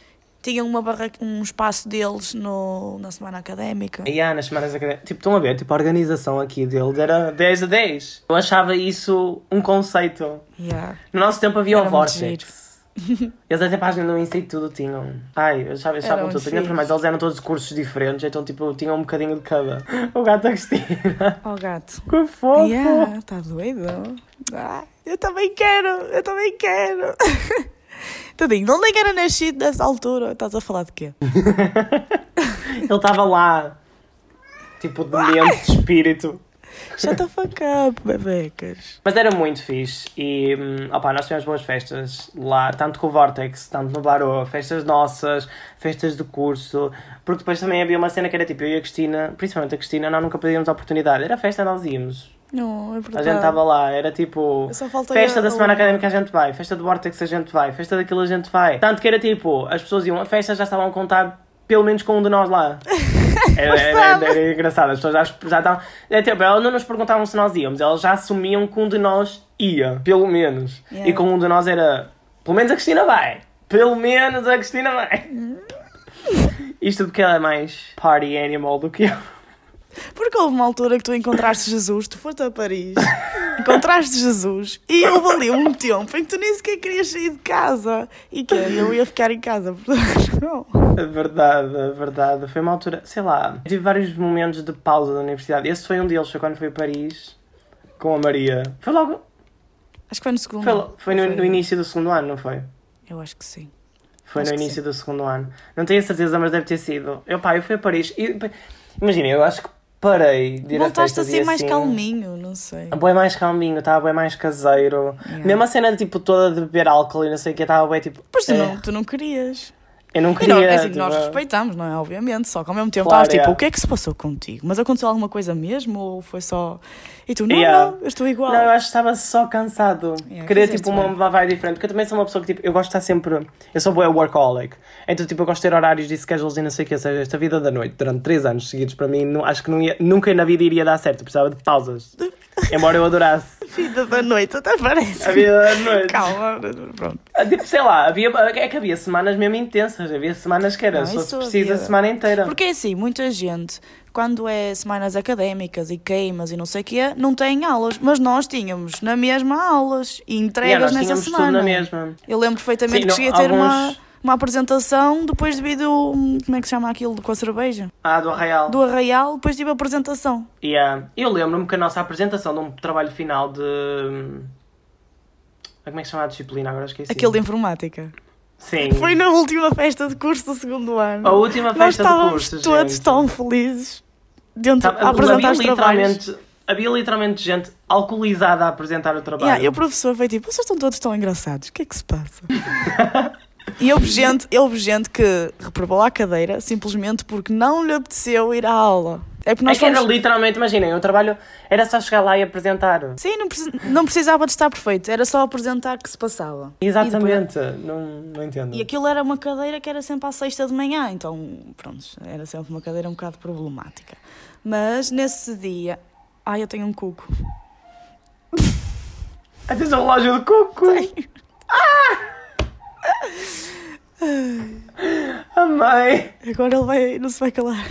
Tinham uma barra... um espaço deles no... na semana académica. E há nas semanas académicas. Tipo, estão a ver? Tipo, a organização aqui deles era 10 a 10. Eu achava isso um conceito. Yeah. No nosso tempo havia Era o Vortex. Eles até página no Insta e tudo tinham. Ai, eu achava, eu achava Era tudo. fixe. mais, eles eram todos cursos diferentes, então tipo, tinham um bocadinho de cada. O gato da Cristina. Oh, gato. Que fofo. Yeah, tá doido? Ah, eu também quero, eu também quero. Tadinho, de onde é que era nascido nessa altura? Estás a falar de quê? Ele estava lá. Tipo, de mente, de espírito. Shut the fuck up, bebecas. Mas era muito fixe e hum, opá, nós tivemos boas festas lá, tanto com o Vortex, tanto no Barô, festas nossas, festas de curso, porque depois também havia uma cena que era tipo eu e a Cristina, principalmente a Cristina, nós nunca perdíamos a oportunidade. Era festa, nós íamos. Não, é A gente estava lá, era tipo. Festa a- da semana académica a gente vai, festa do Vortex a gente vai, festa daquilo a gente vai. Tanto que era tipo, as pessoas iam a festa já estavam a contar pelo menos com um de nós lá. Era, era, era, era engraçado, as pessoas já, já estavam. É, tipo, elas não nos perguntavam se nós íamos, elas já assumiam que um de nós ia, pelo menos. Yeah. E com um de nós era, pelo menos a Cristina vai. Pelo menos a Cristina vai. Isto porque ela é mais party animal do que eu. Porque houve uma altura que tu encontraste Jesus, tu foste a Paris, encontraste Jesus e houve ali um tempo em que tu nem sequer querias sair de casa. E que eu ia ficar em casa. não. É verdade, é verdade. Foi uma altura, sei lá, tive vários momentos de pausa da universidade. Esse foi um deles, foi quando fui a Paris com a Maria. Foi logo, Acho que foi no segundo. foi, foi no, Foi. no início do segundo ano, não foi? Eu acho que sim. Foi Acho no início do segundo ano. Não tenho certeza, mas deve ter sido. Eu, pá, eu fui a Paris e, imagina, eu acho que parei de ir Voltaste a ser mais assim, calminho, não sei. Bem mais calminho, estava bem mais caseiro. Yeah. Mesmo a cena tipo toda de beber álcool e não sei o que, estava bem tipo. Pois tu, eh, não, tu não querias. Eu não E queria. não, é assim, tipo, nós respeitamos, não é? Obviamente. Só que ao mesmo tempo Claro, estavas tipo, yeah. o que é que se passou contigo? Mas aconteceu alguma coisa mesmo? Ou foi só. E tu, não, Yeah. não, eu estou igual. Não, eu acho que estava só cansado. Yeah, Queria tipo uma bem. uma vibe diferente. Porque eu também sou uma pessoa que tipo, eu gosto de estar sempre. Eu sou boa workaholic. Então tipo, eu gosto de ter horários e schedules e não sei o que. Ou seja, esta vida da noite durante 3 anos seguidos para mim, não, acho que não ia, nunca na vida iria dar certo. Eu precisava de pausas. Embora eu adorasse Vida da noite, até parece. a vida da noite. Calma, pronto. Ah, Tipo, sei lá, havia, é que havia semanas mesmo intensas. Havia semanas que era, Não, isso preciso, a semana inteira. Porque é assim, muita gente, quando é semanas académicas e queimas e não sei o quê, não tem aulas. Mas nós tínhamos na mesma aulas e Yeah, entregas nós nessa tínhamos tudo semana. na mesma. Eu lembro perfeitamente Sim, que não, cheguei a ter alguns- uma apresentação depois devido. Como é que se chama aquilo com a cerveja? Ah, do Arraial. Do Arraial, depois tive a apresentação. Yeah. Eu lembro-me que a nossa apresentação de um trabalho final de. Ah, Como é que se chama a disciplina? Agora esqueci. Aquele de informática. Sim. Foi na última festa de curso do segundo ano. A última festa estávamos curso. todos gente. tão felizes dentro, Sabe, a apresentar havia os trabalhos. havia literalmente gente alcoolizada a apresentar o trabalho. Yeah, e o professor foi tipo, vocês estão todos tão engraçados, o que é que se passa? e houve gente, houve gente que reprovou a cadeira simplesmente porque não lhe apeteceu ir à aula. É porque É nós que era fomos... literalmente, imaginem, o trabalho era só chegar lá e apresentar. Sim, não, precis- não precisava de estar perfeito, era só apresentar que se passava. E, depois- Exatamente. Não, não entendo. e aquilo era uma cadeira que era sempre à sexta de manhã, então, pronto, era sempre uma cadeira um bocado problemática. Mas nesse dia... Ai, eu tenho um cuco. Tens o relógio do cuco. Ah! Amei. Agora ele vai, não se vai calar.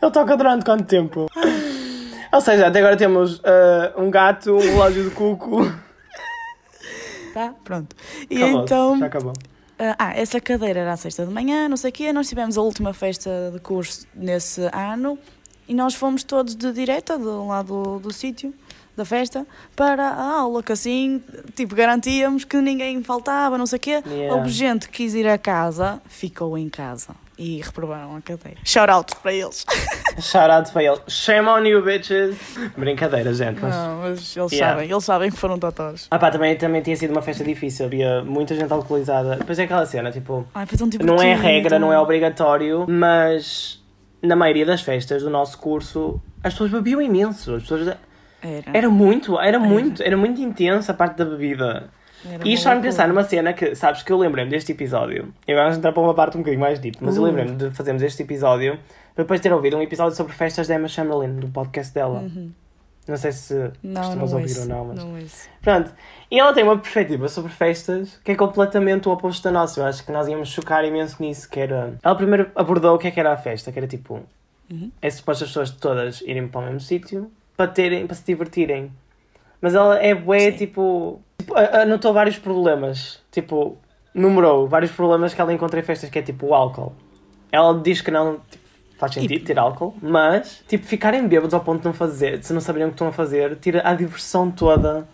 Ele toca durante quanto tempo? Ou seja, até agora temos ah, um gato, um relógio de cuco. Tá? Pronto. E Acabou-se, então... Já acabou. Ah, essa cadeira era à sexta de manhã, não sei o quê. Nós tivemos a última festa de curso nesse ano e nós fomos todos de direta, do lado do, do sítio, da festa para a aula, que assim, tipo, garantíamos que ninguém faltava, não sei o quê. Yeah. Houve gente que quis ir a casa, ficou em casa e reprovaram a cadeira. Shout out para eles. Shout out para ele. Shame on you, bitches. Brincadeira, gente. Mas... Não, mas eles Yeah. sabem, eles sabem que foram totós. Ah pá, também, também tinha sido uma festa difícil. Havia muita gente alcoolizada. Depois é aquela cena, tipo... Ai, tão Não é regra, não é obrigatório, mas na maioria das festas do nosso curso as pessoas bebiam imenso. As pessoas... Era. Era muito, era muito, era muito intensa a parte da bebida. Era E isto uma faz-me pensar numa cena que, sabes, que eu lembrei-me deste episódio. E agora vamos entrar para uma parte um bocadinho mais deep, mas eu Uh. lembrei-me de fazermos este episódio depois ter ouvido um episódio sobre festas da Emma Chamberlain, do podcast dela. Uhum. Não sei se Não, costumas não ouvir ouço, ou não, mas. não ouço. Pronto. E ela tem uma perspectiva sobre festas que é completamente o oposto da nossa. Eu acho que nós íamos chocar imenso nisso, que era... Ela primeiro abordou o que é que era a festa, que era tipo... Uhum. É suposto as pessoas todas irem para o mesmo sítio para, terem, para se divertirem. Mas ela é bué, tipo... tipo, Anotou vários problemas. Tipo, numerou vários problemas que ela encontrou em festas, que é tipo o álcool. Ela diz que não... tipo, faz sentido ter álcool, mas, tipo, ficarem bêbados ao ponto de não fazer, se não saberem o que estão a fazer, tira a diversão toda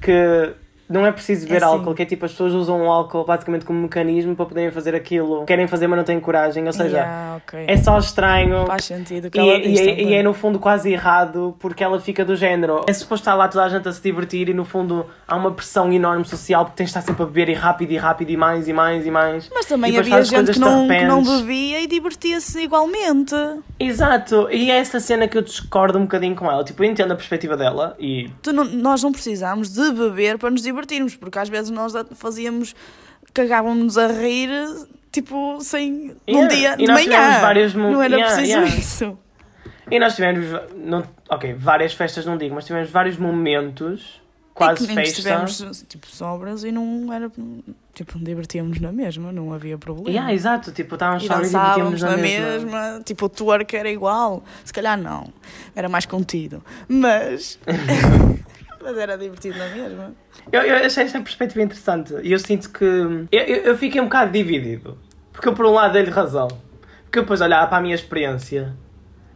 que não é preciso beber É assim. álcool, que é tipo, as pessoas usam o álcool basicamente como mecanismo para poderem fazer aquilo. Querem fazer, mas não têm coragem, ou seja, Yeah, ok. é só estranho. Faz sentido que E, ela é- diz e é, e é no fundo quase errado porque ela fica do género. É suposto estar lá toda a gente a se divertir e no fundo há uma pressão enorme social porque tens de estar sempre a beber e rápido e rápido e mais e mais e mais. Mas também havia gente que não, que não bebia e divertia-se igualmente. Exato, e é essa cena que eu discordo um bocadinho com ela. Tipo, eu entendo a perspectiva dela e Tu não- nós não precisamos de beber para nos divertirmos, porque às vezes nós fazíamos, cagávamos a rir, tipo, sem. Yeah, dia e de manhã. tivemos vários Não era yeah, preciso yeah. isso. E nós tivemos, não, ok, várias festas não digo, mas tivemos vários momentos, quase que, que festa. estivemos tipo sobras e não era. Tipo, divertíamos na mesma, não havia problema. Yeah, exato, tipo, estávamos só e divertíamos na na mesma. mesma. tipo, o twerk era igual. Se calhar não, era mais contido. Mas. mas era divertido na mesma. Eu, eu achei esta perspectiva interessante e eu sinto que. Eu, eu, eu fiquei um bocado dividido. Porque eu, por um lado, dei-lhe razão. Porque eu depois olhava para a minha experiência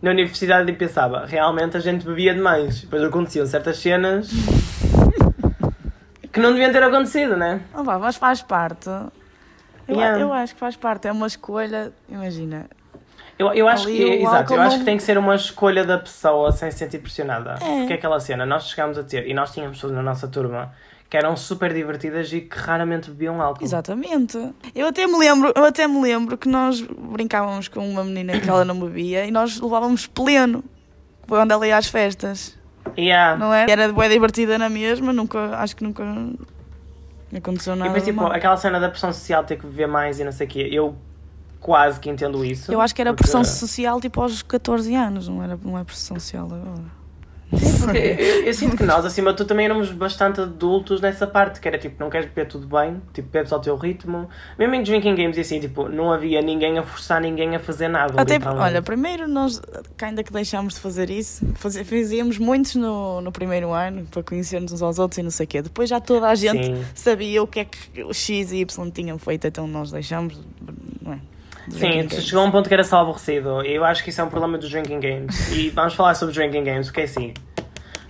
na universidade e pensava, realmente a gente bebia demais. Depois aconteciam certas cenas que não deviam ter acontecido, né? Vá, mas faz parte. Eu, Yeah. eu acho que faz parte, é uma escolha, imagina. Eu, eu acho Ali que, exato, eu acho que tem que ser uma escolha da pessoa sem se sentir pressionada. É. Porque é aquela cena, nós chegámos a ter, e nós tínhamos pessoas na nossa turma que eram super divertidas e que raramente bebiam álcool. Exatamente. Eu até me lembro, eu até me lembro que nós brincávamos com uma menina que ela não bebia e nós levávamos pleno quando ela ia às festas. Yeah. Não é? Era bem divertida na mesma, nunca, acho que nunca aconteceu E nada. depois, de tipo, mal. aquela cena da pressão social ter que beber mais e não sei o quê, eu quase que entendo isso. Eu acho que era porque- pressão social tipo aos 14 anos, não, era, não é pressão social agora. Porque eu, eu sinto que nós, acima de tudo, também éramos bastante adultos nessa parte, que era tipo, não queres beber tudo bem, tipo, bebes ao teu ritmo. Mesmo em drinking games e assim, tipo, não havia ninguém a forçar ninguém a fazer nada. Até, olha, primeiro nós ainda que deixámos de fazer isso, fazia- fazíamos muitos no, no primeiro ano para conhecermos uns aos outros e não sei o quê. Depois já toda a gente Sim. sabia o que é que o X e Y tinham feito, então nós deixámos, não é? Sim, chegou a um ponto que era só aborrecido. E eu acho que isso é um problema dos drinking games. E vamos falar sobre drinking games, porque é assim.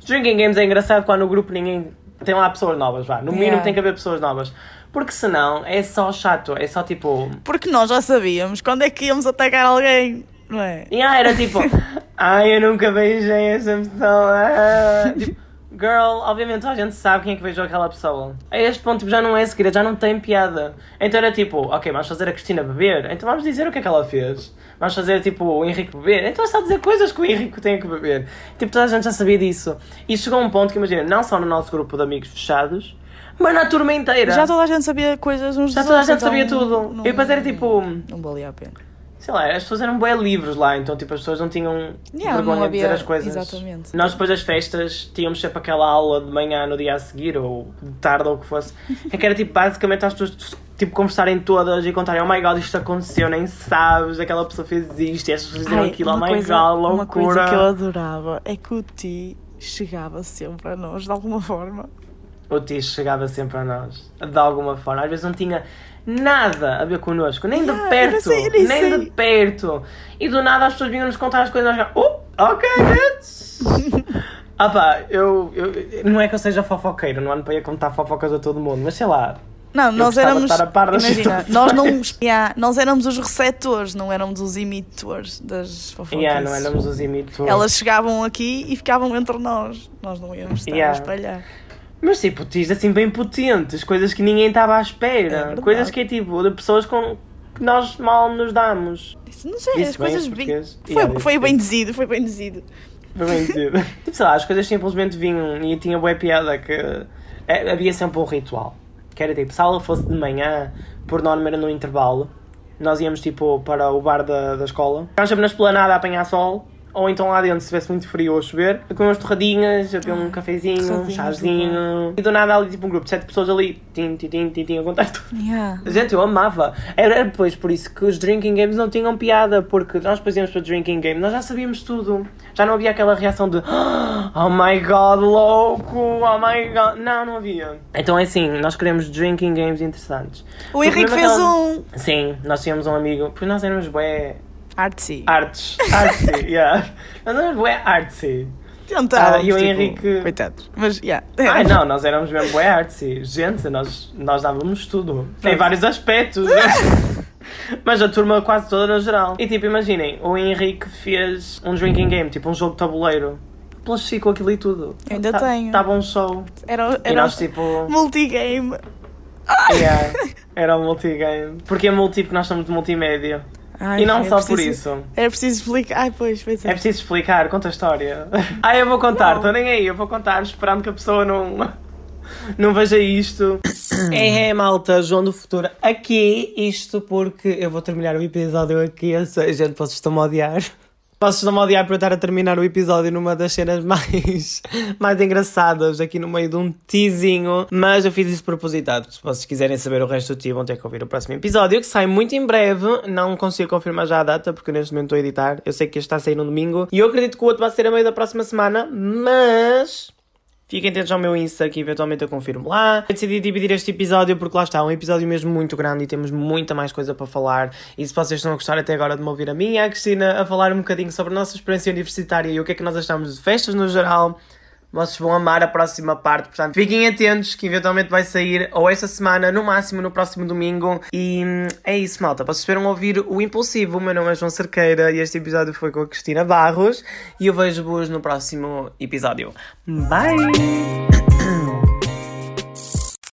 Drinking games é engraçado quando no grupo ninguém. Tem lá pessoas novas, vá. No mínimo Yeah. tem que haver pessoas novas. Porque senão é só chato. É só tipo. Porque nós já sabíamos quando é que íamos atacar alguém, não é? E ah, era tipo. Ai, eu nunca beijei essa pessoa. Tipo, girl, obviamente toda a gente sabe quem é que beijou aquela pessoa. A este ponto tipo, já não é segredo, já não tem piada. Então era tipo, ok, vamos fazer a Cristina beber, então vamos dizer o que é que ela fez. Vamos fazer tipo o Henrique beber, então é só dizer coisas que o Henrique tem que beber. Tipo, toda a gente já sabia disso. E chegou a um ponto que imagina, não só no nosso grupo de amigos fechados, mas na turma inteira. Já toda a gente sabia coisas uns Já toda a gente sabia então tudo. não- E depois era tipo. Não valia a pena. Sei lá, as pessoas eram bem livres lá, então tipo, as pessoas não tinham Yeah, vergonha não de dizer havia- as coisas. exatamente. Nós depois das festas tínhamos sempre aquela aula de manhã no dia a seguir, ou de tarde, ou o que fosse, em que era tipo basicamente as pessoas tipo, conversarem todas e contarem, oh my god, isto aconteceu, nem sabes, aquela pessoa fez isto, e as pessoas fizeram aquilo, oh my coisa- god, loucura. Uma coisa que eu adorava é que o Ti chegava sempre a nós, de alguma forma. O Tish chegava sempre a nós, de alguma forma. Às vezes não tinha nada a ver connosco, nem de Yeah, eu perto, sei, nem nem de perto. E do nada as pessoas vinham nos contar as coisas e nós oh, ok, bitch. Ah pá, eu, eu. Não é que eu seja fofoqueiro, não ando para ir contar fofocas a todo mundo, mas sei lá. Não, nós de éramos. Imagina, nós, não, yeah, nós éramos os receptores, não éramos os imitores das fofocas. Yeah, não éramos os imitores. Elas chegavam aqui e ficavam entre nós. Nós não íamos estar Yeah. a espalhar. Mas tipo, diz assim bem potentes, coisas que ninguém estava à É espera. verdade. coisas que é tipo, de pessoas com que nós mal nos damos. Isso, Não sei, Disse as coisas em bem. Foi, Yeah, foi bem dizido, foi bem dizido. Foi bem dizer. tipo, sei lá, as coisas simplesmente vinham e tinha boa piada que é, havia sempre um ritual. Que era tipo, se a aula fosse de manhã, por norma era no intervalo, nós íamos tipo para o bar da, da escola. Ficámos sempre na esplanada a apanhar sol. Ou então lá dentro, se estivesse muito frio ou a chover, a comer umas torradinhas, a beber um cafezinho, um chazinho. E do nada ali tipo um grupo de sete pessoas ali, tim, tim, tim, tim, tim, a contar tudo. Yeah. Gente, eu amava. Era depois por isso que os drinking games não tinham piada, porque nós depois íamos para o drinking game, nós já sabíamos tudo. Já não havia aquela reação de Oh my god, louco! Oh my god! Não, não havia. Então é assim, nós queremos drinking games interessantes. O Henrique Porque fez um. Sim, nós tínhamos um amigo, pois nós éramos bué Artsy. artes. Artsy, yeah. Nós éramos bué artsy. Tentávamos, Ah, e o tipo, Henrique- Coitados. Mas, yeah. Ai não, nós éramos mesmo bué artsy. Gente, nós, nós dávamos tudo. Em vários aspectos. Mas a turma quase toda no geral. E tipo, imaginem, o Henrique fez um drinking game, tipo um jogo de tabuleiro. Plastificou aquilo e tudo. Eu ainda Tá- tenho. Tava um show. Era, E era nós tipo. multigame. yeah, era um multigame. Porque é multi, porque nós somos de multimédia. Ai, e não é só por preciso- isso. Era preciso explicar. Ai, pois, pois É é. preciso explicar, conta a história. Ah, eu vou contar, estou nem aí, eu vou contar, esperando que a pessoa não, não veja isto. É, é, malta, João do Futuro. Aqui, isto porque eu vou terminar o episódio aqui, ou seja, gente, vocês estão-me a odiar. Vocês estão-me a odiar por eu estar a terminar o episódio numa das cenas mais, mais engraçadas, aqui no meio de um teasinho, mas eu fiz isso propositado. Se vocês quiserem saber o resto do tio, vão ter que ouvir o próximo episódio, que sai muito em breve. Não consigo confirmar já a data, porque neste momento estou a editar. Eu sei que este está a sair no domingo, e eu acredito que o outro vai ser a meio da próxima semana, mas... Fiquem atentos ao meu Insta, que eventualmente eu confirmo lá. Eu decidi dividir este episódio porque lá está, é um episódio mesmo muito grande e temos muita mais coisa para falar. E se vocês estão a gostar até agora de me ouvir a mim e a Cristina a falar um bocadinho sobre a nossa experiência universitária e o que é que nós achamos de festas no geral, vocês vão amar a próxima parte. Portanto, fiquem atentos que eventualmente vai sair ou esta semana, no máximo no próximo domingo. E hum, é isso, malta. Vocês esperam ouvir o Impulsivo. O meu nome é João Cerqueira e este episódio foi com a Cristina Barros. E eu vejo-vos no próximo episódio. Bye!